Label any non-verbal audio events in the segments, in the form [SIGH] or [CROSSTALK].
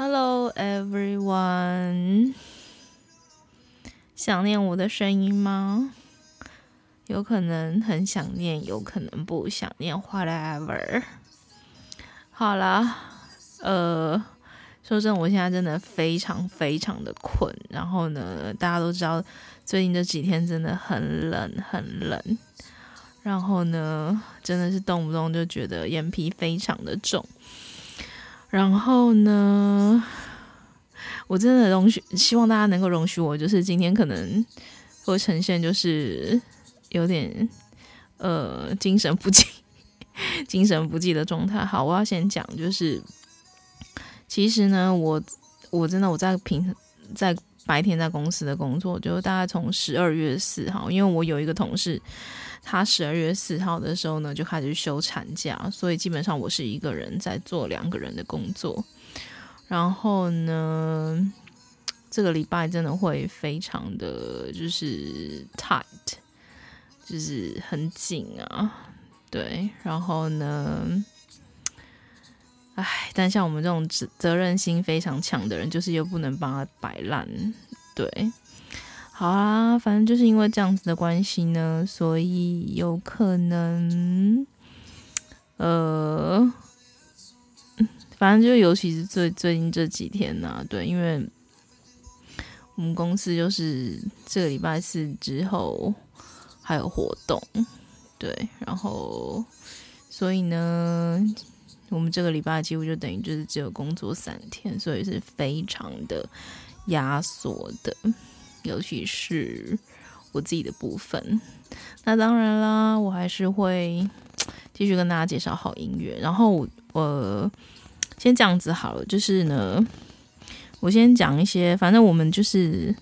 Hello everyone，想念我的声音吗？有可能很想念，有可能不想念，whatever。好啦，呃，说真的，我现在真的非常非常的困。然后呢，大家都知道，最近这几天真的很冷，很冷。然后呢，真的是动不动就觉得眼皮非常的重。然后呢，我真的容许，希望大家能够容许我，就是今天可能会呈现就是有点呃精神不济、[LAUGHS] 精神不济的状态。好，我要先讲，就是其实呢，我我真的我在平在白天在公司的工作，就是大概从十二月四号，因为我有一个同事。他十二月四号的时候呢，就开始休产假，所以基本上我是一个人在做两个人的工作。然后呢，这个礼拜真的会非常的就是 tight，就是很紧啊。对，然后呢，唉，但像我们这种责责任心非常强的人，就是又不能帮他摆烂，对。好啊，反正就是因为这样子的关系呢，所以有可能，呃，[LAUGHS] 反正就尤其是最最近这几天呐、啊，对，因为我们公司就是这个礼拜四之后还有活动，对，然后所以呢，我们这个礼拜几乎就等于就是只有工作三天，所以是非常的压缩的。尤其是我自己的部分，那当然啦，我还是会继续跟大家介绍好音乐。然后我先这样子好了，就是呢，我先讲一些，反正我们就是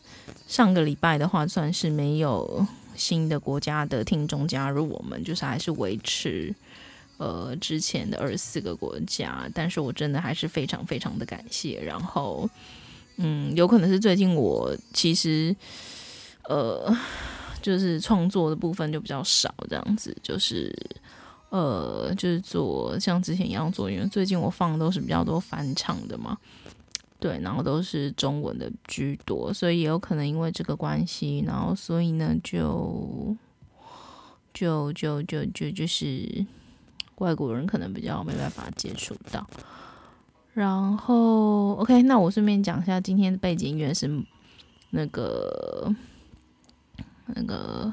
上个礼拜的话，算是没有新的国家的听众加入我们，就是还是维持呃之前的二十四个国家。但是我真的还是非常非常的感谢。然后。嗯，有可能是最近我其实，呃，就是创作的部分就比较少，这样子，就是，呃，就是做像之前一样做，因为最近我放的都是比较多翻唱的嘛，对，然后都是中文的居多，所以也有可能因为这个关系，然后所以呢，就，就就就就就是外国人可能比较没办法接触到。然后，OK，那我顺便讲一下，今天的背景音乐是那个那个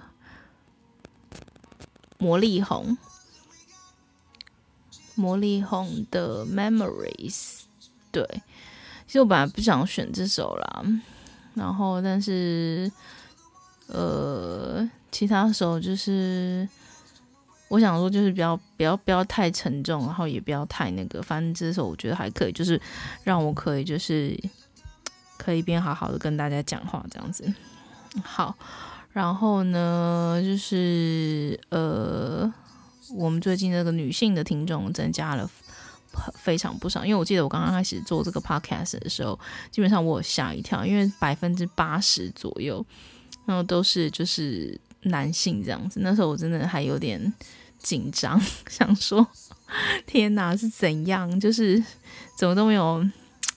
魔力红，魔力红的 Memories。对，其实我本来不想选这首啦，然后但是呃，其他首就是。我想说，就是不要不要不要太沉重，然后也不要太那个，反正这首我觉得还可以，就是让我可以就是可以边好好的跟大家讲话这样子。好，然后呢，就是呃，我们最近这个女性的听众增加了非常不少，因为我记得我刚刚开始做这个 podcast 的时候，基本上我吓一跳，因为百分之八十左右，然后都是就是男性这样子，那时候我真的还有点。紧张，[LAUGHS] 想说 [LAUGHS] 天哪，是怎样？就是怎么都没有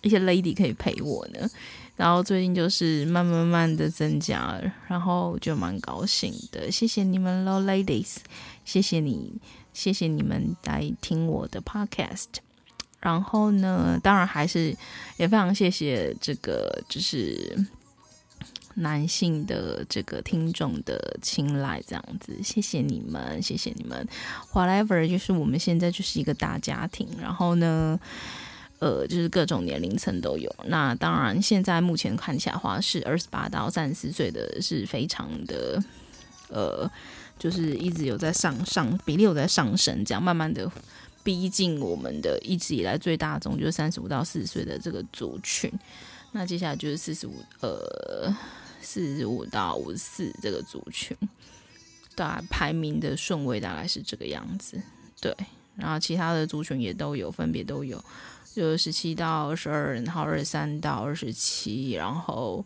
一些 lady 可以陪我呢？然后最近就是慢慢慢的增加了，然后就蛮高兴的。谢谢你们喽，ladies，谢谢你，谢谢你们来听我的 podcast。然后呢，当然还是也非常谢谢这个，就是。男性的这个听众的青睐，这样子，谢谢你们，谢谢你们。Whatever，就是我们现在就是一个大家庭，然后呢，呃，就是各种年龄层都有。那当然，现在目前看起来的话，是二十八到三十四岁的是非常的，呃，就是一直有在上上比例有在上升，这样慢慢的逼近我们的一直以来最大宗，就是三十五到四十岁的这个族群。那接下来就是四十五，呃。四十五到五十四这个族群，大排名的顺位大概是这个样子，对。然后其他的族群也都有，分别都有，就十七到二十二，然后二十三到二十七，然后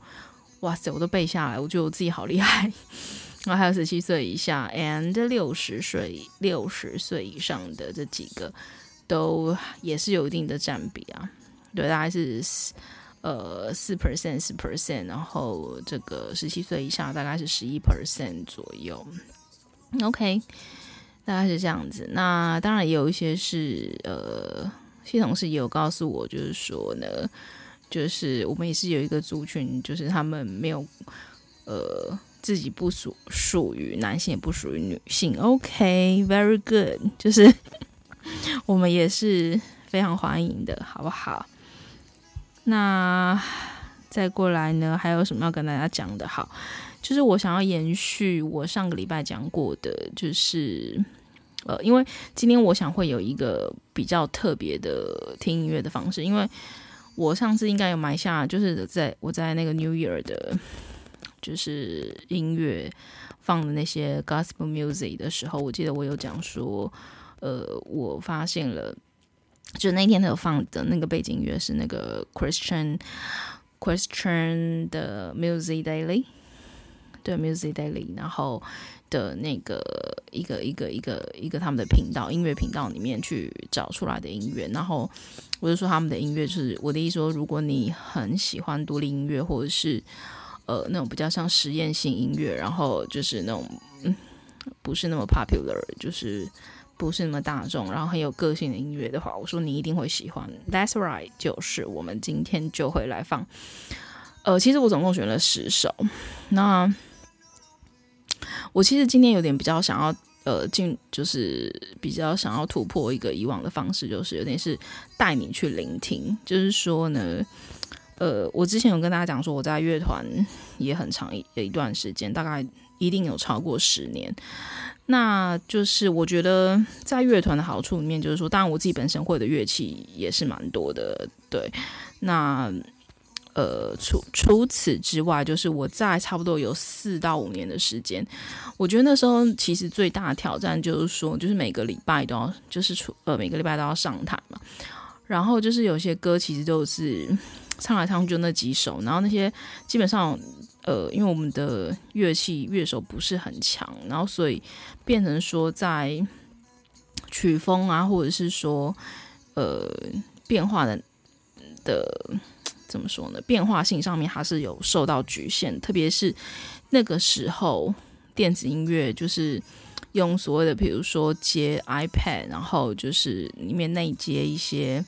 哇塞，我都背下来，我觉得我自己好厉害。[LAUGHS] 然后还有十七岁以下，and 六十岁六十岁以上的这几个，都也是有一定的占比啊。对，大概是呃四 percent 四 percent，然后这个十七岁以下大概是十一 percent 左右。OK，大概是这样子。那当然也有一些是呃，系统是也有告诉我，就是说呢，就是我们也是有一个族群，就是他们没有呃自己不属属于男性，也不属于女性。OK，very good，就是 [LAUGHS] 我们也是非常欢迎的，好不好？那再过来呢，还有什么要跟大家讲的？好。就是我想要延续我上个礼拜讲过的，就是呃，因为今天我想会有一个比较特别的听音乐的方式，因为我上次应该有埋下，就是在我在那个 New Year 的，就是音乐放的那些 Gospel Music 的时候，我记得我有讲说，呃，我发现了，就那天他有放的那个背景音乐是那个 Christian Christian 的 Music Daily。对，Music Daily，然后的那个一个一个一个一个他们的频道，音乐频道里面去找出来的音乐，然后我就说他们的音乐就是我的意思说，如果你很喜欢独立音乐，或者是呃那种比较像实验性音乐，然后就是那种嗯不是那么 popular，就是不是那么大众，然后很有个性的音乐的话，我说你一定会喜欢。That's right，就是我们今天就会来放。呃，其实我总共选了十首，那。我其实今天有点比较想要，呃，进就是比较想要突破一个以往的方式，就是有点是带你去聆听。就是说呢，呃，我之前有跟大家讲说，我在乐团也很长一一段时间，大概一定有超过十年。那就是我觉得在乐团的好处里面，就是说，当然我自己本身会的乐器也是蛮多的，对，那。呃，除除此之外，就是我在差不多有四到五年的时间，我觉得那时候其实最大的挑战就是说，就是每个礼拜都要，就是出呃每个礼拜都要上台嘛，然后就是有些歌其实都是唱来唱去就那几首，然后那些基本上呃，因为我们的乐器乐手不是很强，然后所以变成说在曲风啊，或者是说呃变化的的。怎么说呢？变化性上面还是有受到局限，特别是那个时候电子音乐就是用所谓的，比如说接 iPad，然后就是里面内接一些。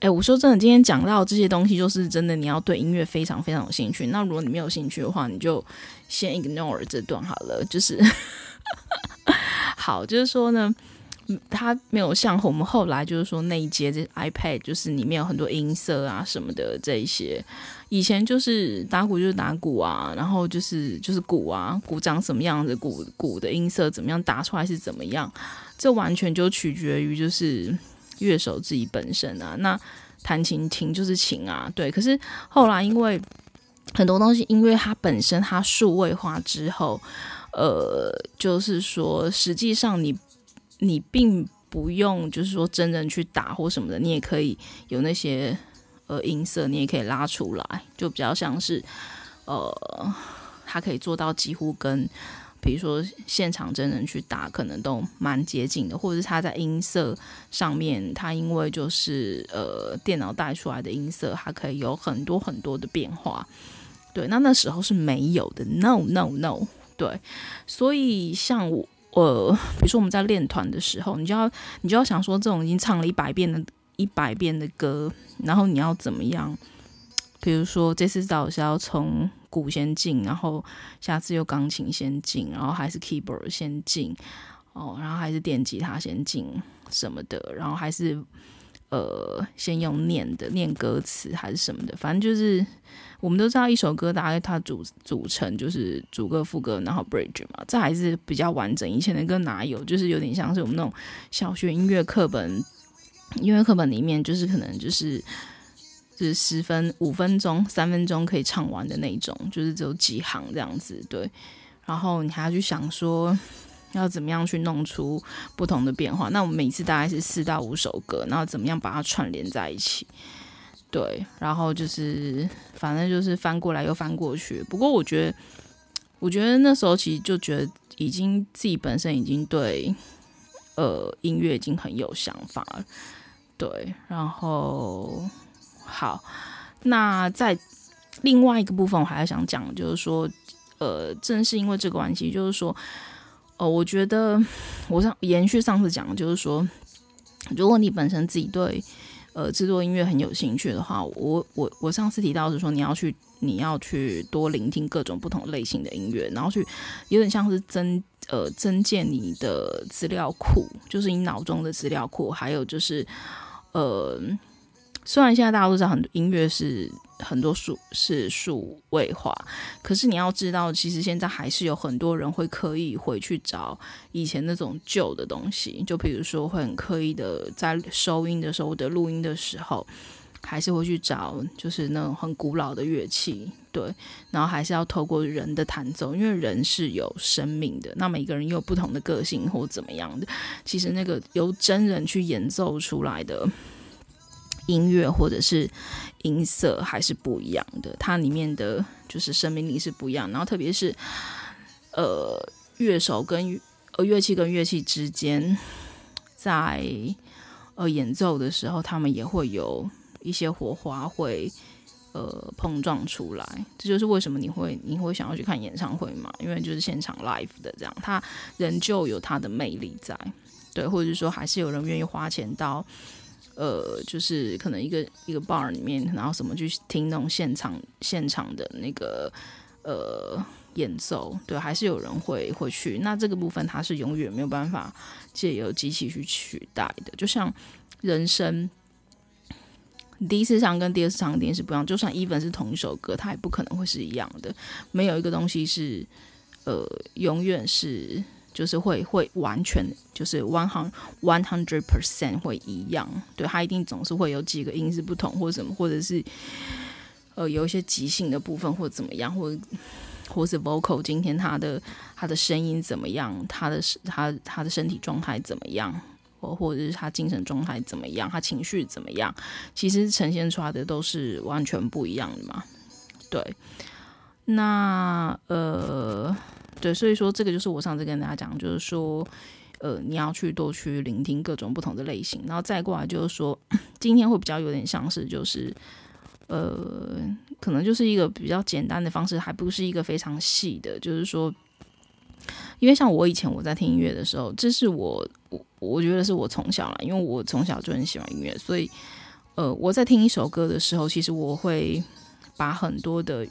哎，我说真的，今天讲到这些东西，就是真的你要对音乐非常非常有兴趣。那如果你没有兴趣的话，你就先 ignore 这段好了。就是 [LAUGHS] 好，就是说呢。它没有像我们后来就是说那一节这 iPad 就是里面有很多音色啊什么的这一些，以前就是打鼓就是打鼓啊，然后就是就是鼓啊，鼓长什么样子，鼓鼓的音色怎么样打出来是怎么样，这完全就取决于就是乐手自己本身啊。那弹琴琴就是琴啊，对。可是后来因为很多东西因为它本身它数位化之后，呃，就是说实际上你。你并不用，就是说真人去打或什么的，你也可以有那些呃音色，你也可以拉出来，就比较像是呃，它可以做到几乎跟比如说现场真人去打，可能都蛮接近的，或者是他在音色上面，他因为就是呃电脑带出来的音色，它可以有很多很多的变化。对，那那时候是没有的，no no no，对，所以像我。呃，比如说我们在练团的时候，你就要你就要想说，这种已经唱了一百遍的一百遍的歌，然后你要怎么样？比如说这次导师要从鼓先进，然后下次又钢琴先进，然后还是 keyboard 先进，哦，然后还是电吉他先进什么的，然后还是呃先用念的念歌词还是什么的，反正就是。我们都知道一首歌大概它组组成就是主歌副歌，然后 bridge 嘛，这还是比较完整。以前的歌哪有？就是有点像是我们那种小学音乐课本，音乐课本里面就是可能就是是十分五分钟、三分钟可以唱完的那种，就是只有几行这样子。对，然后你还要去想说要怎么样去弄出不同的变化。那我们每次大概是四到五首歌，然后怎么样把它串联在一起？对，然后就是反正就是翻过来又翻过去。不过我觉得，我觉得那时候其实就觉得已经自己本身已经对呃音乐已经很有想法了。对，然后好，那在另外一个部分，我还要想讲，就是说，呃，正是因为这个关系，就是说，呃，我觉得我上延续上次讲，就是说，如果你本身自己对呃制作音乐很有兴趣的话，我我我上次提到是说，你要去你要去多聆听各种不同类型的音乐，然后去有点像是增呃增建你的资料库，就是你脑中的资料库，还有就是。呃，虽然现在大家都知道很多音乐是很多数是数位化，可是你要知道，其实现在还是有很多人会刻意回去找以前那种旧的东西，就比如说会很刻意的在收音的时候的录音的时候，还是会去找就是那种很古老的乐器，对，然后还是要透过人的弹奏，因为人是有生命的，那每个人又有不同的个性或怎么样的，其实那个由真人去演奏出来的音乐或者是音色还是不一样的，它里面的就是生命力是不一样，然后特别是呃乐手跟呃乐器跟乐器之间在呃演奏的时候，他们也会有。一些火花会呃碰撞出来，这就是为什么你会你会想要去看演唱会嘛？因为就是现场 live 的这样，他仍旧有他的魅力在，对，或者是说还是有人愿意花钱到呃，就是可能一个一个 bar 里面，然后什么去听那种现场现场的那个呃演奏，对，还是有人会会去。那这个部分它是永远没有办法借由机器去取代的，就像人生。第一次唱跟第二次唱一定是不一样，就算 even 是同一首歌，它也不可能会是一样的。没有一个东西是，呃，永远是就是会会完全就是 one hundred one hundred percent 会一样。对，它一定总是会有几个音是不同，或者什么，或者是呃有一些即兴的部分，或怎么样，或或是 vocal 今天他的他的声音怎么样，他的他他的身体状态怎么样。或或者是他精神状态怎么样，他情绪怎么样，其实呈现出来的都是完全不一样的嘛。对，那呃，对，所以说这个就是我上次跟大家讲，就是说，呃，你要去多去聆听各种不同的类型，然后再过来就是说，今天会比较有点像是就是，呃，可能就是一个比较简单的方式，还不是一个非常细的，就是说。因为像我以前我在听音乐的时候，这是我我我觉得是我从小啦，因为我从小就很喜欢音乐，所以呃我在听一首歌的时候，其实我会把很多的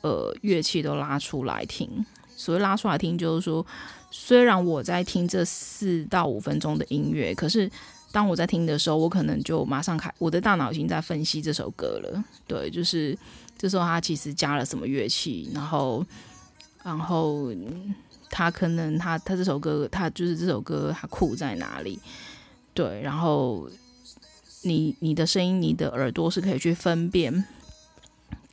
呃乐器都拉出来听。所谓拉出来听，就是说虽然我在听这四到五分钟的音乐，可是当我在听的时候，我可能就马上开我的大脑已经在分析这首歌了。对，就是这时候他其实加了什么乐器，然后然后。他可能他他这首歌他就是这首歌他酷在哪里？对，然后你你的声音你的耳朵是可以去分辨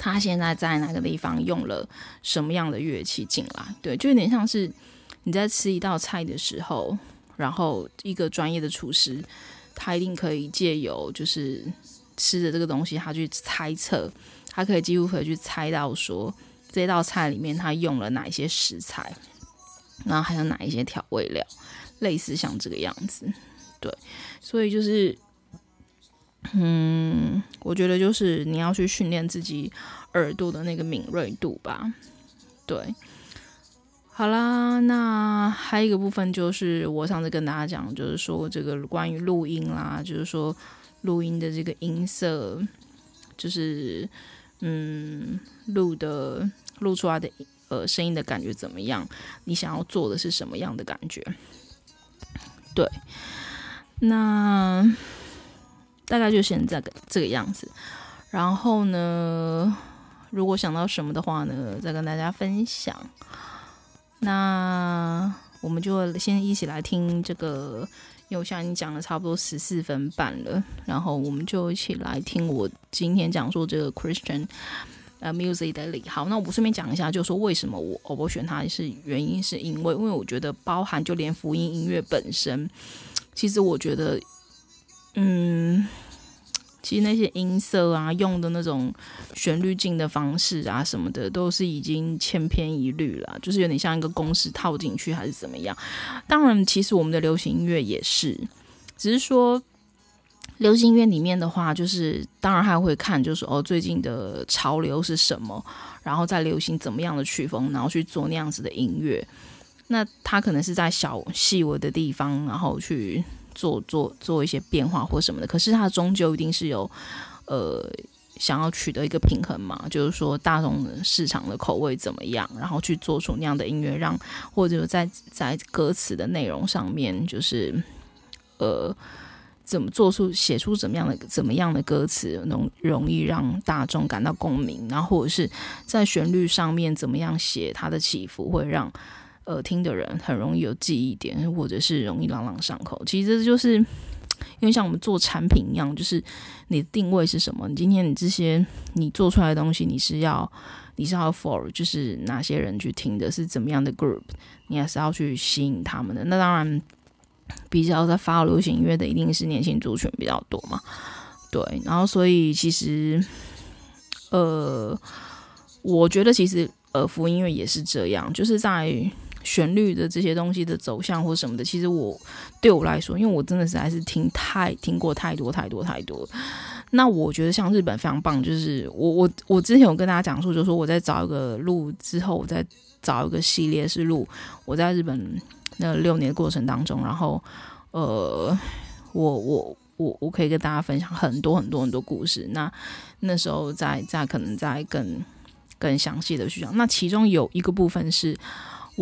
他现在在哪个地方用了什么样的乐器进来。对，就有点像是你在吃一道菜的时候，然后一个专业的厨师他一定可以借由就是吃的这个东西，他去猜测，他可以几乎可以去猜到说这道菜里面他用了哪一些食材。然后还有哪一些调味料，类似像这个样子，对，所以就是，嗯，我觉得就是你要去训练自己耳朵的那个敏锐度吧，对。好啦，那还有一个部分就是我上次跟大家讲，就是说这个关于录音啦，就是说录音的这个音色，就是嗯，录的录出来的。呃，声音的感觉怎么样？你想要做的是什么样的感觉？对，那大概就现在这个样子。然后呢，如果想到什么的话呢，再跟大家分享。那我们就先一起来听这个，因为我现在讲了差不多十四分半了，然后我们就一起来听我今天讲说这个 Christian。呃，Music Daily。好，那我顺便讲一下，就是说为什么我我选它是原因，是因为因为我觉得包含就连福音音乐本身，其实我觉得，嗯，其实那些音色啊，用的那种旋律进的方式啊什么的，都是已经千篇一律了，就是有点像一个公式套进去还是怎么样。当然，其实我们的流行音乐也是，只是说。流行音乐里面的话，就是当然还会看，就是哦，最近的潮流是什么，然后再流行怎么样的曲风，然后去做那样子的音乐。那他可能是在小细微的地方，然后去做做做一些变化或什么的。可是他终究一定是有呃想要取得一个平衡嘛，就是说大众市场的口味怎么样，然后去做出那样的音乐，让或者在在歌词的内容上面，就是呃。怎么做出写出怎么样的怎么样的歌词，容容易让大众感到共鸣，然后或者是在旋律上面怎么样写它的起伏，会让耳听的人很容易有记忆点，或者是容易朗朗上口。其实这就是因为像我们做产品一样，就是你的定位是什么？你今天你这些你做出来的东西，你是要你是要 for 就是哪些人去听的，是怎么样的 group，你还是要去吸引他们的。那当然。比较在发流行音乐的一定是年轻族群比较多嘛，对，然后所以其实，呃，我觉得其实呃，福音乐也是这样，就是在旋律的这些东西的走向或什么的，其实我对我来说，因为我真的实在是听太听过太多太多太多，那我觉得像日本非常棒，就是我我我之前有跟大家讲述，就是说我在找一个路之后，我再找一个系列是录我在日本。那六年的过程当中，然后，呃，我我我我可以跟大家分享很多很多很多故事。那那时候再再可能再更更详细的去讲。那其中有一个部分是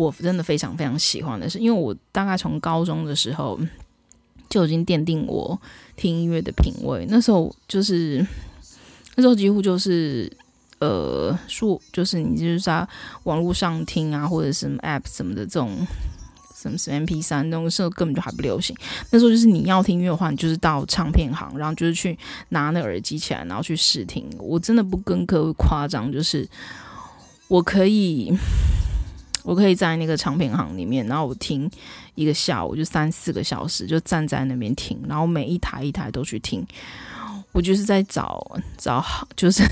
我真的非常非常喜欢的是，因为我大概从高中的时候就已经奠定我听音乐的品味。那时候就是那时候几乎就是呃，说就是你就是在网络上听啊，或者什么 App 什么的这种。什么什么 MP 三那种时候根本就还不流行，那时候就是你要听音乐的话，你就是到唱片行，然后就是去拿那耳机起来，然后去试听。我真的不跟各位夸张，就是我可以，我可以在那个唱片行里面，然后我听一个下午，就三四个小时，就站在那边听，然后每一台一台都去听。我就是在找找好，就是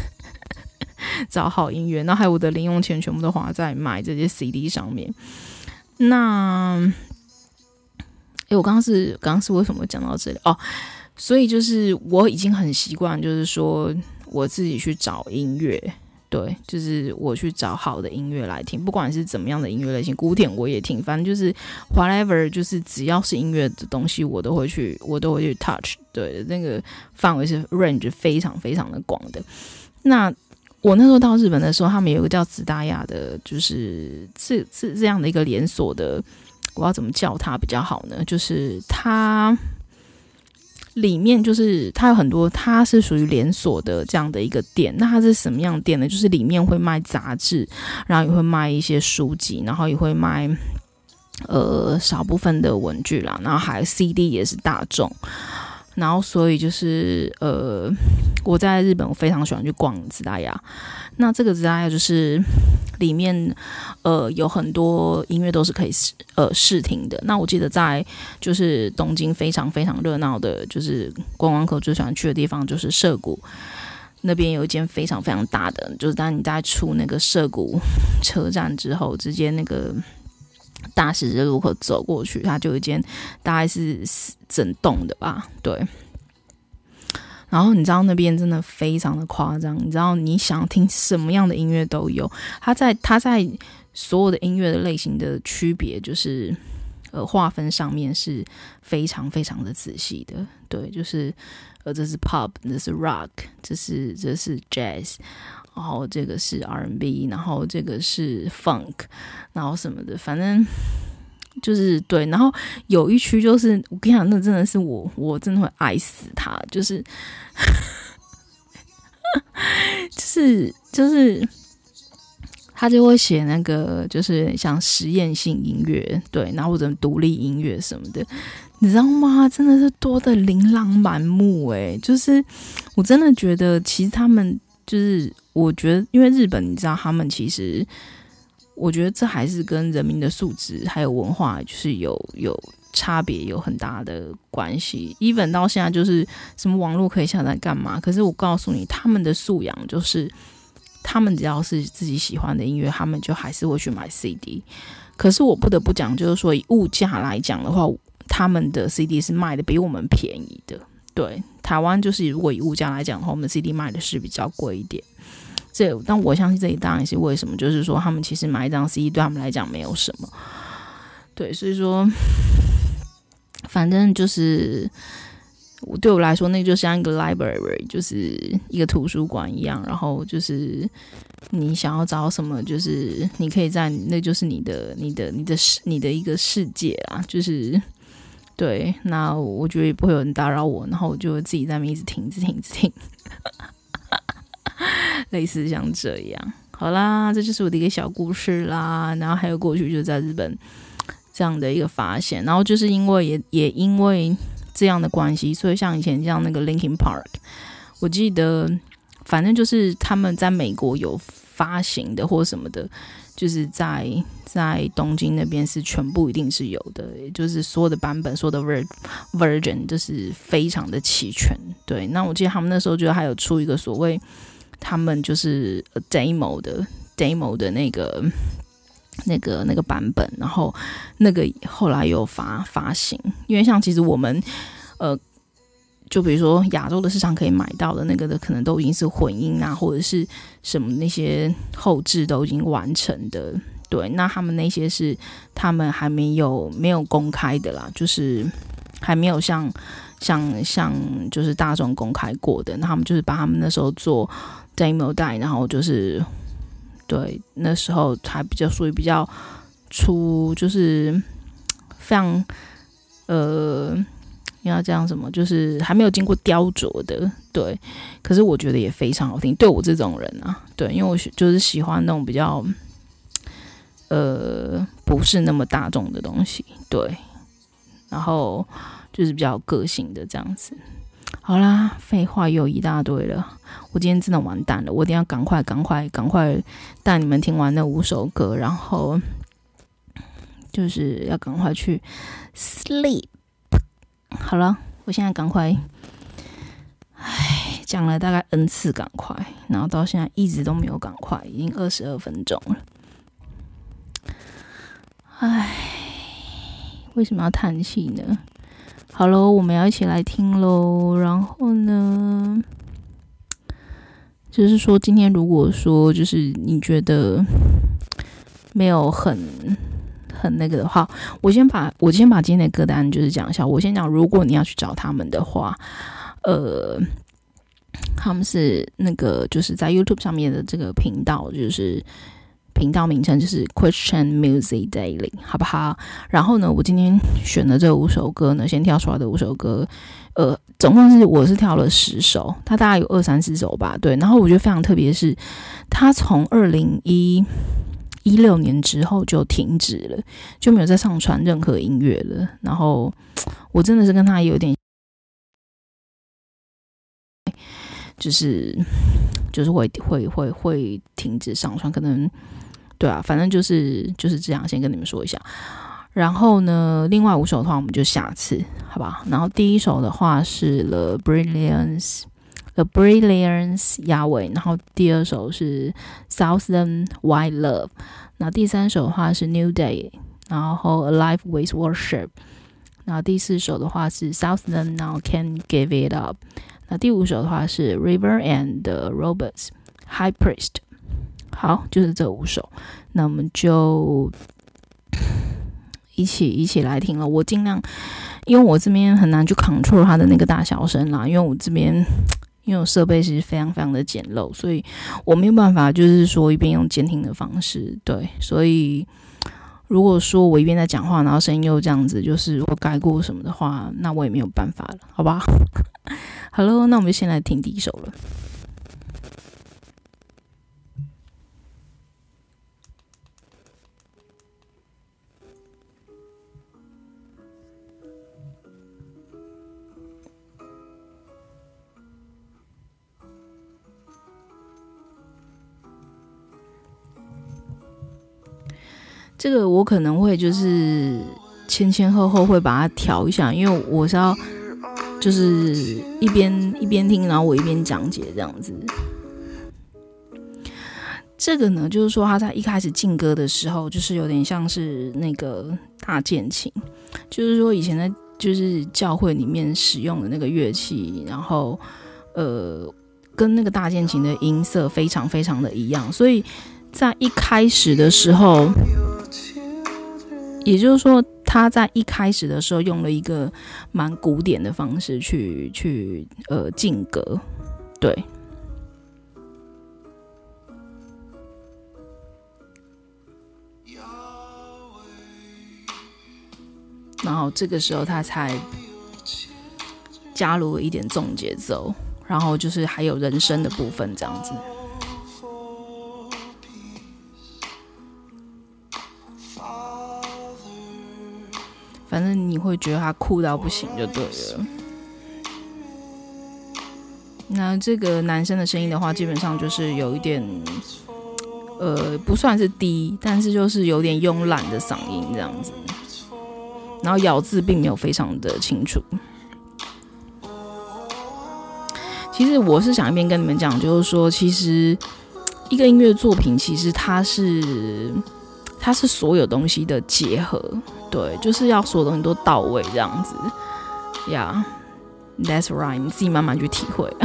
[LAUGHS] 找好音乐，然后还有我的零用钱全部都花在买这些 CD 上面。那，诶，我刚刚是刚刚是为什么讲到这里哦？所以就是我已经很习惯，就是说我自己去找音乐，对，就是我去找好的音乐来听，不管是怎么样的音乐类型，古典我也听，反正就是 whatever，就是只要是音乐的东西，我都会去，我都会去 touch，对，那个范围是 range 非常非常的广的。那。我那时候到日本的时候，他们有一个叫紫大亚的，就是这这这样的一个连锁的，我要怎么叫它比较好呢？就是它里面就是它有很多，它是属于连锁的这样的一个店。那它是什么样店呢？就是里面会卖杂志，然后也会卖一些书籍，然后也会卖呃少部分的文具啦，然后还有 CD 也是大众。然后，所以就是呃，我在日本，我非常喜欢去逛紫大亚。那这个紫大亚就是里面呃有很多音乐都是可以试呃试听的。那我记得在就是东京非常非常热闹的，就是观光客最喜欢去的地方，就是涩谷那边有一间非常非常大的，就是当你在出那个涩谷车站之后，直接那个。大十字路口走过去，它就有一间大概是整栋的吧，对。然后你知道那边真的非常的夸张，你知道你想听什么样的音乐都有。它在它在所有的音乐的类型的区别，就是呃划分上面是非常非常的仔细的，对，就是呃这是 pop，这是 rock，这是这是 jazz。然后这个是 R&B，然后这个是 Funk，然后什么的，反正就是对。然后有一区就是我跟你讲，那真的是我，我真的会爱死他，就是，[LAUGHS] 就是就是他就会写那个，就是像实验性音乐，对，然后或者独立音乐什么的，你知道吗？真的是多的琳琅满目诶，就是我真的觉得，其实他们就是。我觉得，因为日本，你知道，他们其实，我觉得这还是跟人民的素质还有文化，就是有有差别，有很大的关系。even 到现在，就是什么网络可以下载干嘛？可是我告诉你，他们的素养就是，他们只要是自己喜欢的音乐，他们就还是会去买 CD。可是我不得不讲，就是说以物价来讲的话，他们的 CD 是卖的比我们便宜的。对，台湾就是如果以物价来讲的话，我们 CD 卖的是比较贵一点。这但我相信这里当然也是为什么，就是说他们其实买一张 C，对他们来讲没有什么。对，所以说反正就是。我对我来说，那就像一个 library，就是一个图书馆一样。然后就是你想要找什么，就是你可以在，那就是你的、你的、你的世、你的一个世界啊。就是对，那我觉得也不会有人打扰我，然后我就自己在那边一直听、一直听、一直听，[LAUGHS] 类似像这样。好啦，这就是我的一个小故事啦。然后还有过去就在日本这样的一个发现，然后就是因为也也因为。这样的关系，所以像以前像那个 Linkin Park，我记得反正就是他们在美国有发行的或什么的，就是在在东京那边是全部一定是有的，也就是所有的版本，所有的 ver version 就是非常的齐全。对，那我记得他们那时候就还有出一个所谓他们就是 demo 的 demo 的那个。那个那个版本，然后那个后来有发发行，因为像其实我们呃，就比如说亚洲的市场可以买到的那个的，可能都已经是混音啊，或者是什么那些后置都已经完成的。对，那他们那些是他们还没有没有公开的啦，就是还没有像像像就是大众公开过的。那他们就是把他们那时候做 demo 带，然后就是。对，那时候还比较属于比较粗，就是非常呃，你要这样什么，就是还没有经过雕琢的。对，可是我觉得也非常好听。对我这种人啊，对，因为我就是喜欢那种比较呃，不是那么大众的东西。对，然后就是比较个性的这样子。好啦，废话又一大堆了。我今天真的完蛋了，我一定要赶快、赶快、赶快带你们听完那五首歌，然后就是要赶快去 sleep。好了，我现在赶快。唉，讲了大概 n 次赶快，然后到现在一直都没有赶快，已经二十二分钟了。唉，为什么要叹气呢？好喽，我们要一起来听喽。然后呢，就是说，今天如果说就是你觉得没有很很那个的话，我先把我先把今天的歌单就是讲一下。我先讲，如果你要去找他们的话，呃，他们是那个就是在 YouTube 上面的这个频道，就是。频道名称就是 Christian Music Daily，好不好？然后呢，我今天选的这五首歌呢，先跳出来的五首歌，呃，总共是我是跳了十首，它大概有二三十首吧，对。然后我觉得非常特别的是，它从二零一一六年之后就停止了，就没有再上传任何音乐了。然后我真的是跟他有点，就是就是会会会会停止上传，可能。对啊，反正就是就是这样，先跟你们说一下。然后呢，另外五首的话，我们就下次，好吧？然后第一首的话是 The Brilliance，The Brilliance 压尾。然后第二首是 Southern White Love。那第三首的话是 New Day，然后 Alive with Worship。然后第四首的话是 Southern Now Can Give It Up。那第五首的话是 River and the Robots High Priest。好，就是这五首，那我们就一起一起来听了。我尽量，因为我这边很难去 control 它的那个大小声啦，因为我这边因为我设备是非常非常的简陋，所以我没有办法，就是说一边用监听的方式，对，所以如果说我一边在讲话，然后声音又这样子，就是我改过什么的话，那我也没有办法了，好吧？[LAUGHS] 好喽，那我们先来听第一首了。这个我可能会就是前前后后会把它调一下，因为我是要就是一边一边听，然后我一边讲解这样子。这个呢，就是说他在一开始进歌的时候，就是有点像是那个大键琴，就是说以前在就是教会里面使用的那个乐器，然后呃，跟那个大键琴的音色非常非常的一样，所以在一开始的时候，也就是说他在一开始的时候用了一个蛮古典的方式去去呃进格，对。然后这个时候他才加入了一点重节奏，然后就是还有人声的部分这样子。反正你会觉得他酷到不行就对了。那这个男生的声音的话，基本上就是有一点，呃，不算是低，但是就是有点慵懒的嗓音这样子。然后咬字并没有非常的清楚。其实我是想一边跟你们讲，就是说，其实一个音乐作品，其实它是它是所有东西的结合，对，就是要所有东西都到位这样子。Yeah，that's right，你自己慢慢去体会。[LAUGHS]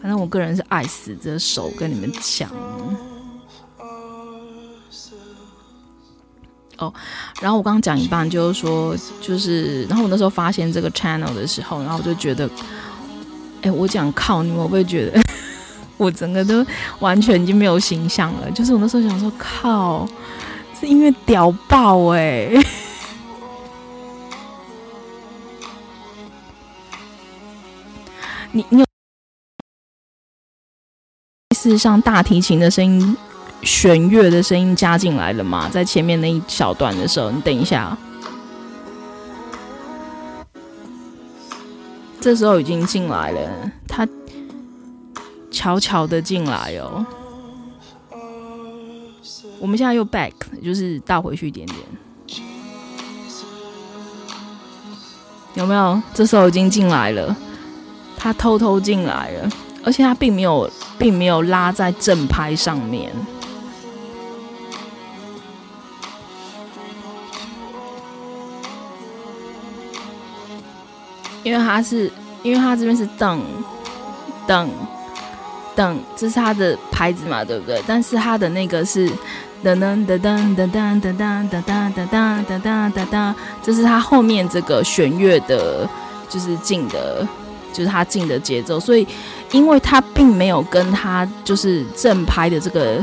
反正我个人是爱死这首，跟你们讲。然后我刚刚讲一半，就是说，就是，然后我那时候发现这个 channel 的时候，然后我就觉得，哎，我讲靠，你们会不会觉得 [LAUGHS] 我整个都完全已经没有形象了？就是我那时候想说，靠，这音乐屌爆哎！[LAUGHS] 你你有？是像大提琴的声音、弦乐的声音加进来了吗？在前面那一小段的时候，你等一下，这时候已经进来了，它悄悄的进来哦。我们现在又 back，就是倒回去一点点，有没有？这时候已经进来了，它偷偷进来了。而且它并没有，并没有拉在正拍上面，因为它是，因为它这边是噔噔噔，这是它的拍子嘛，对不对？但是它的那个是噔噔噔噔噔噔噔噔噔噔噔噔噔噔，这是它后面这个弦乐的，就是进的。就是他进的节奏，所以因为他并没有跟他就是正拍的这个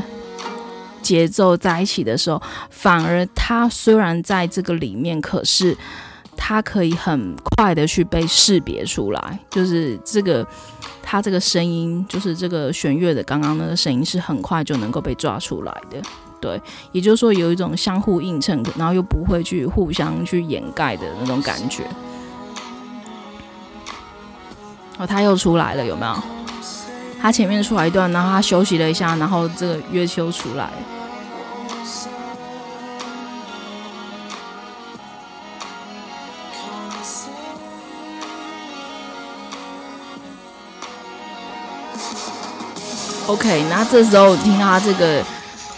节奏在一起的时候，反而他虽然在这个里面，可是他可以很快的去被识别出来，就是这个他这个声音，就是这个弦乐的刚刚那个声音是很快就能够被抓出来的，对，也就是说有一种相互映衬，然后又不会去互相去掩盖的那种感觉。哦，他又出来了，有没有？他前面出来一段，然后他休息了一下，然后这个乐器又出来。OK，那这时候听到他这个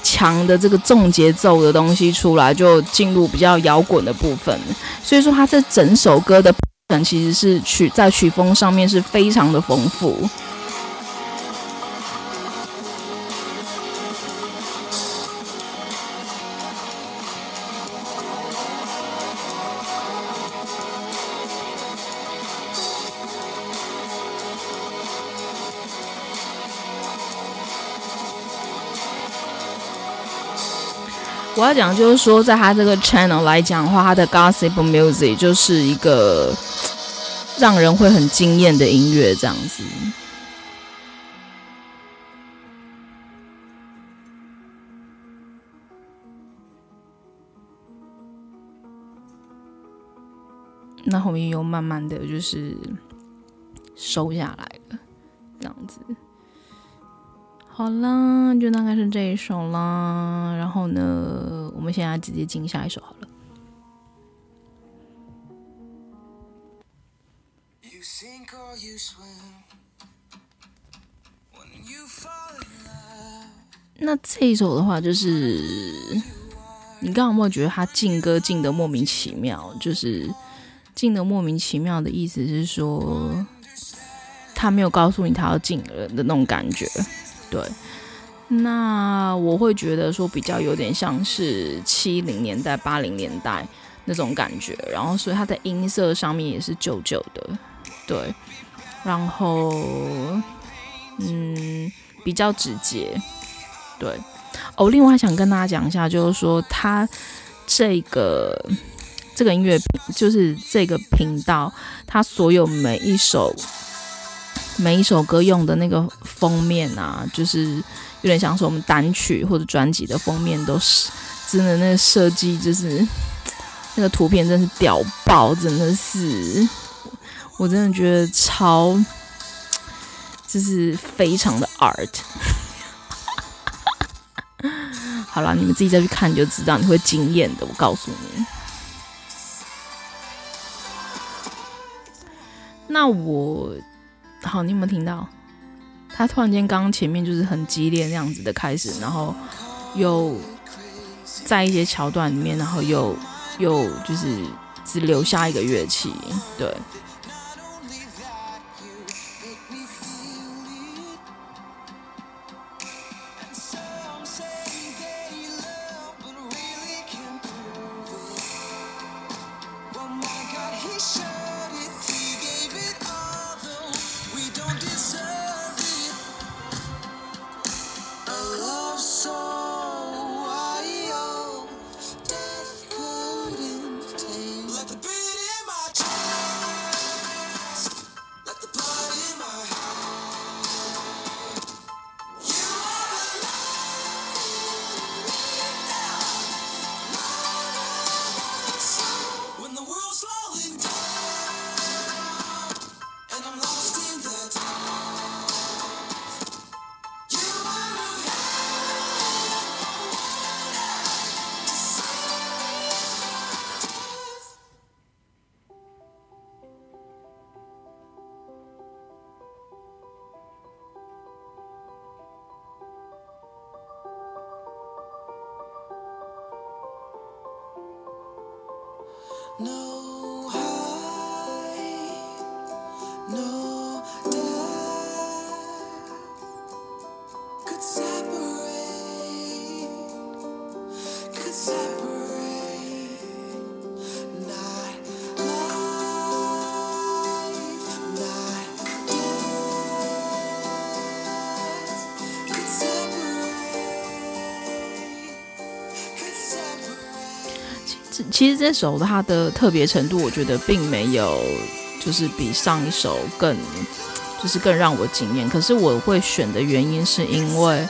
强的这个重节奏的东西出来，就进入比较摇滚的部分。所以说，他这整首歌的部分。其实是曲在曲风上面是非常的丰富。要讲就是说，在他这个 channel 来讲的话，他的 gospel music 就是一个。让人会很惊艳的音乐，这样子。那后面又慢慢的就是收下来了，这样子。好啦，就大概是这一首啦。然后呢，我们现在直接进下一首好了。那这一首的话，就是你刚刚有没有觉得他进歌进的莫名其妙？就是进的莫名其妙的意思是说，他没有告诉你他要进人的那种感觉。对，那我会觉得说比较有点像是七零年代、八零年代那种感觉，然后所以他的音色上面也是旧旧的，对，然后嗯，比较直接。对，哦，另外想跟大家讲一下，就是说他这个这个音乐，就是这个频道，他所有每一首每一首歌用的那个封面啊，就是有点像是我们单曲或者专辑的封面，都是真的那个设计，就是那个图片真是屌爆，真的是，我真的觉得超，就是非常的 art。[LAUGHS] 好了，你们自己再去看就知道，你会惊艳的。我告诉你。那我好，你有没有听到？他突然间刚刚前面就是很激烈那样子的开始，然后又在一些桥段里面，然后又又就是只留下一个乐器，对。No. 其实这首它的特别程度，我觉得并没有，就是比上一首更，就是更让我惊艳。可是我会选的原因是因为，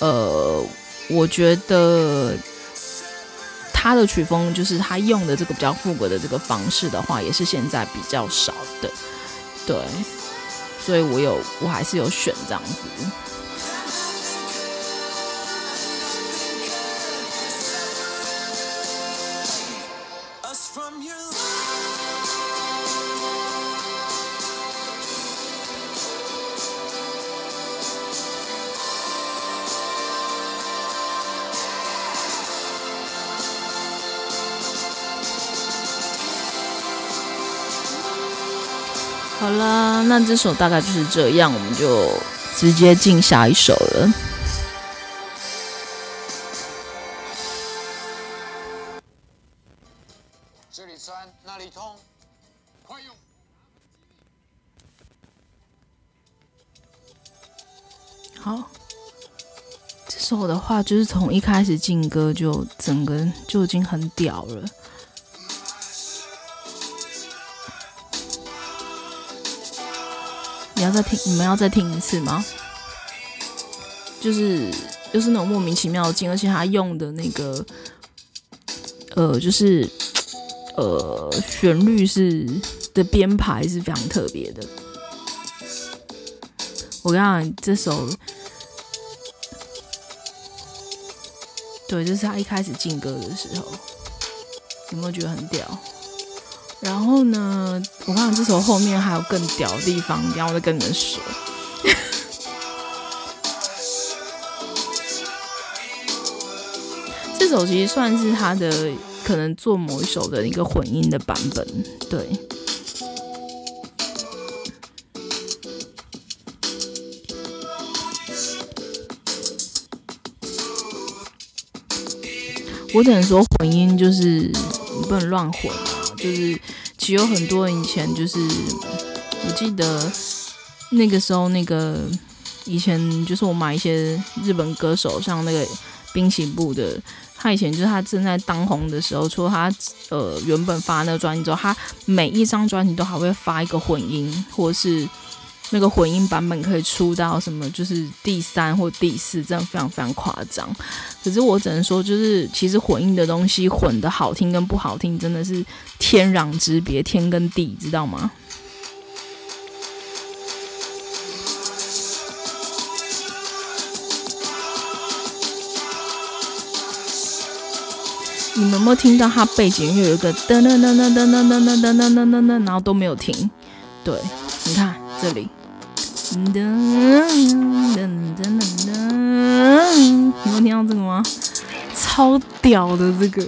呃，我觉得他的曲风，就是他用的这个比较复古的这个方式的话，也是现在比较少的，对，所以我有，我还是有选这样子。那这首大概就是这样，我们就直接进下一首了。这里酸，那里痛，快用！好，这首的话就是从一开始进歌就整个就已经很屌了。你要再听，你们要再听一次吗？就是就是那种莫名其妙的劲，而且他用的那个呃，就是呃旋律是的编排是非常特别的。我跟你讲，这首对，这是他一开始进歌的时候，有没有觉得很屌？然后呢，我看这首后面还有更屌的地方，等下我再跟你们说。[LAUGHS] 这首其实算是他的可能做某一首的一个混音的版本，对。我只能说混音就是不能乱混啊，就是其实有很多人以前就是，我记得那个时候那个以前就是我买一些日本歌手，像那个滨崎步的，他以前就是他正在当红的时候，除了他呃原本发那个专辑之后，他每一张专辑都还会发一个混音，或是。那个混音版本可以出到什么？就是第三或第四，这样非常非常夸张。可是我只能说，就是其实混音的东西混的好听跟不好听，真的是天壤之别，天跟地，知道吗？你们有没有听到它背景又有一个噔噔噔噔噔噔噔噔噔噔噔噔，然后都没有停？对，你看这里。噔噔噔噔噔，你们听到这个吗？超屌的这个。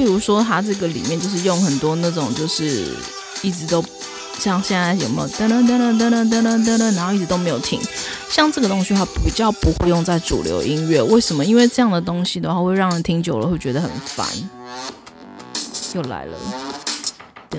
譬如说，它这个里面就是用很多那种，就是一直都像现在有没有噔噔噔噔噔噔噔噔噔，然后一直都没有停。像这个东西的话，比较不会用在主流音乐。为什么？因为这样的东西的话，会让人听久了会觉得很烦。又来了，噔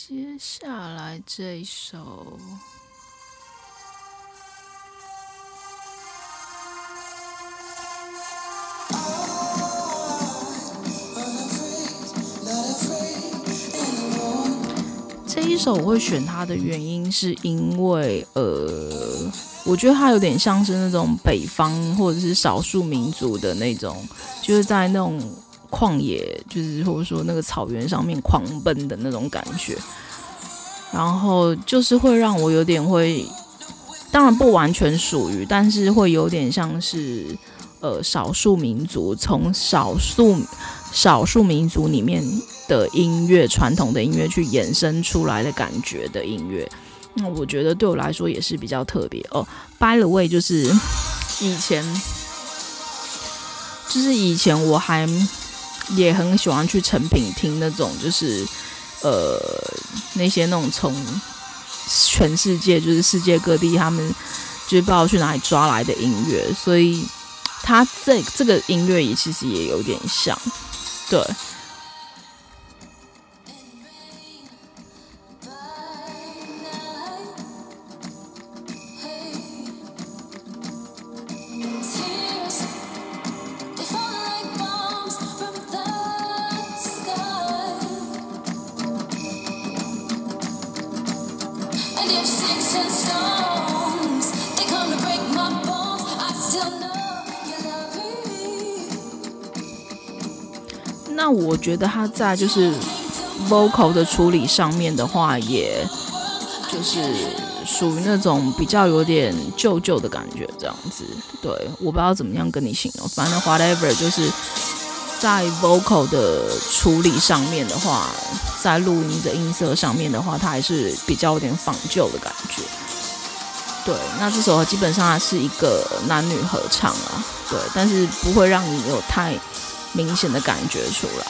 接下来这一首，这一首我会选它的原因是因为，呃。我觉得它有点像是那种北方或者是少数民族的那种，就是在那种旷野，就是或者说那个草原上面狂奔的那种感觉。然后就是会让我有点会，当然不完全属于，但是会有点像是呃少数民族从少数少数民族里面的音乐，传统的音乐去衍生出来的感觉的音乐。那我觉得对我来说也是比较特别哦。By the way，就是以前，就是以前我还也很喜欢去成品听那种，就是呃那些那种从全世界，就是世界各地他们就是不知道去哪里抓来的音乐，所以他这这个音乐也其实也有点像，对。那我觉得他在就是 vocal 的处理上面的话，也就是属于那种比较有点旧旧的感觉，这样子。对，我不知道怎么样跟你形容，反正 whatever，就是在 vocal 的处理上面的话，在录音的音色上面的话，它还是比较有点仿旧的感觉。对，那这首基本上还是一个男女合唱啊，对，但是不会让你有太明显的感觉出来。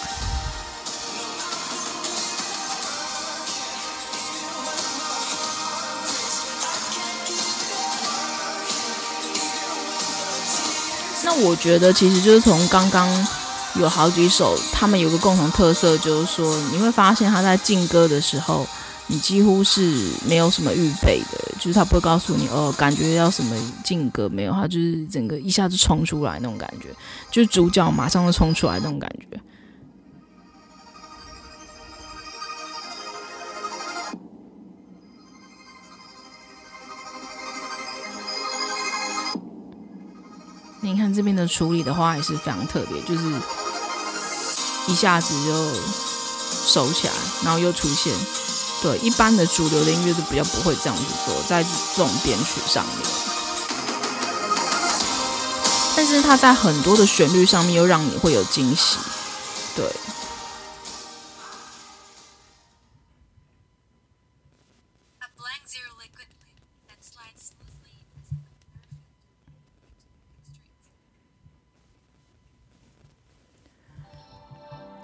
那我觉得其实就是从刚刚有好几首，他们有个共同特色，就是说你会发现他在进歌的时候。你几乎是没有什么预备的，就是他不会告诉你哦，感觉要什么进格没有，他就是整个一下子冲出来那种感觉，就是主角马上就冲出来那种感觉。你看这边的处理的话，也是非常特别，就是一下子就收起来，然后又出现。对，一般的主流的音乐都比较不会这样子做，在这种编曲上面。但是它在很多的旋律上面又让你会有惊喜，对。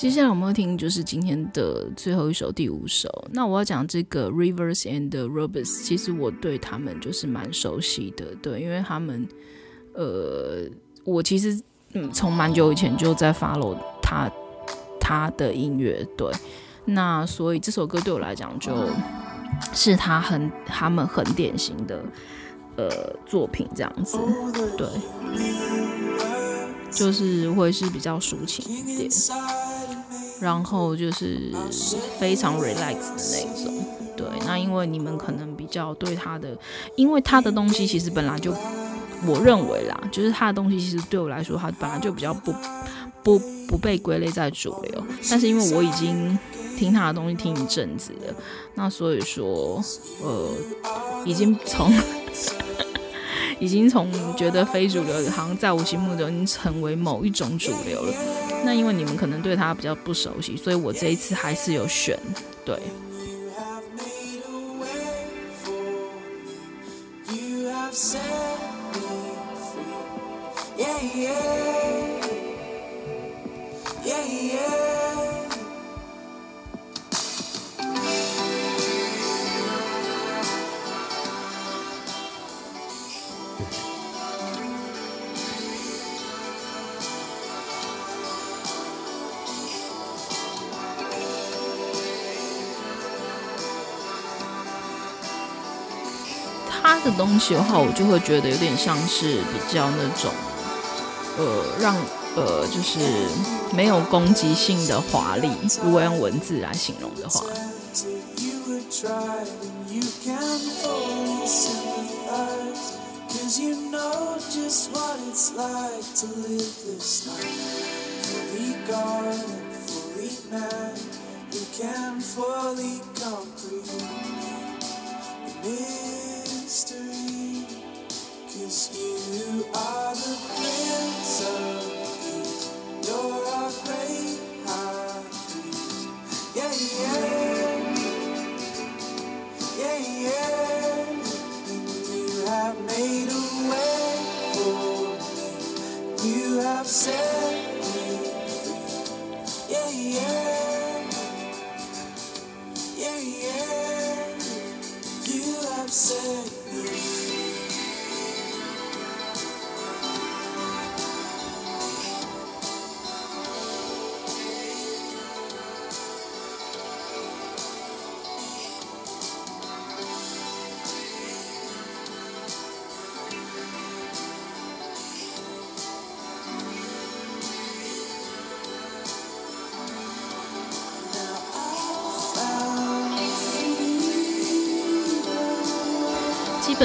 接下来我们要听就是今天的最后一首第五首。那我要讲这个 Rivers and Robots，其实我对他们就是蛮熟悉的，对，因为他们，呃，我其实嗯从蛮久以前就在 follow 他他的音乐，对，那所以这首歌对我来讲就是他很他们很典型的呃作品这样子，对，就是会是比较抒情一点。然后就是非常 relax 的那一种，对。那因为你们可能比较对他的，因为他的东西其实本来就，我认为啦，就是他的东西其实对我来说，他本来就比较不不不被归类在主流。但是因为我已经听他的东西听一阵子了，那所以说，呃，已经从 [LAUGHS] 已经从觉得非主流，好像在我心目中已经成为某一种主流了。那因为你们可能对他比较不熟悉，所以我这一次还是有选，对。yeah yeah. 的东西的话，我就会觉得有点像是比较那种，呃，让呃，就是没有攻击性的华丽。如果用文字来形容的话。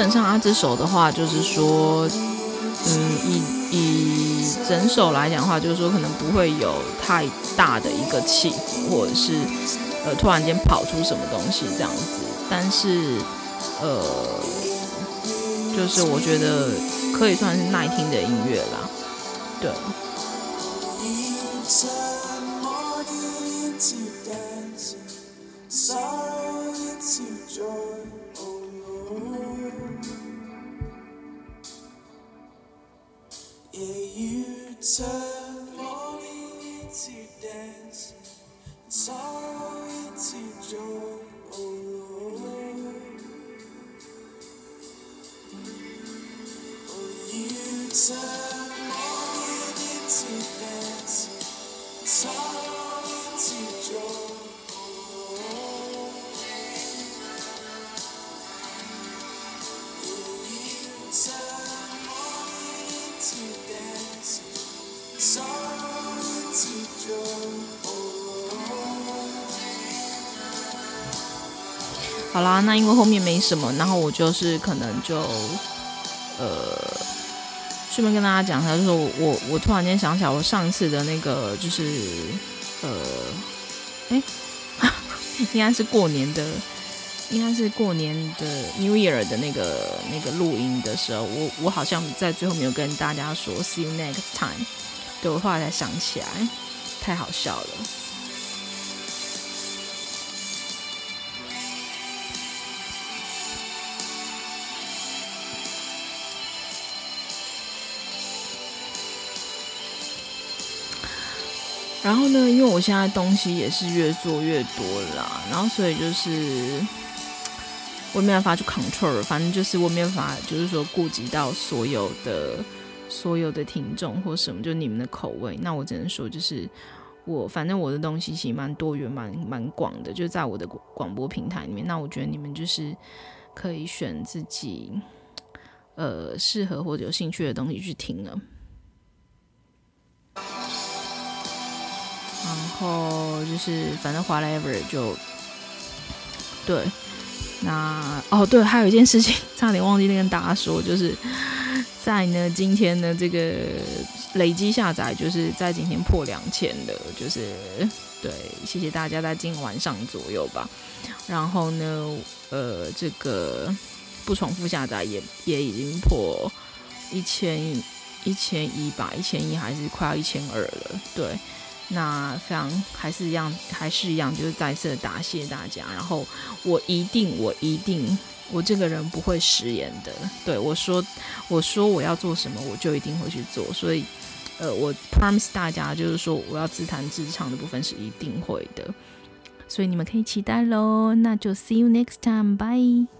基本上，他这首的话，就是说，嗯，以以整首来讲的话，就是说可能不会有太大的一个起伏，或者是呃突然间跑出什么东西这样子。但是呃，就是我觉得可以算是耐听的音乐啦，对。好啦，那因为后面没什么，然后我就是可能就呃，顺便跟大家讲一下，就是我我，我突然间想起来，我上一次的那个就是呃，哎，[LAUGHS] 应该是过年的，应该是过年的 New Year 的那个那个录音的时候，我我好像在最后没有跟大家说 See you next time，对，我后来才想起来，太好笑了。然后呢，因为我现在东西也是越做越多啦，然后所以就是我没办法去 control，反正就是我没办法，就是说顾及到所有的所有的听众或什么，就你们的口味。那我只能说，就是我反正我的东西其实蛮多元、蛮蛮广的，就在我的广播平台里面。那我觉得你们就是可以选自己呃适合或者有兴趣的东西去听了。然后就是，反正 whatever 就对。那哦，对，还有一件事情 [LAUGHS] 差点忘记跟大家说，就是在呢今天的这个累积下载，就是在今天破两千的，就是对，谢谢大家在今晚上左右吧。然后呢，呃，这个不重复下载也也已经破一千一千一吧，一千一还是快要一千二了，对。那非常还是一样，还是一样，就是再次的答谢大家。然后我一定，我一定，我这个人不会食言的。对，我说，我说我要做什么，我就一定会去做。所以，呃，我 promise 大家，就是说我要自弹自唱的部分是一定会的。所以你们可以期待喽。那就 see you next time，bye。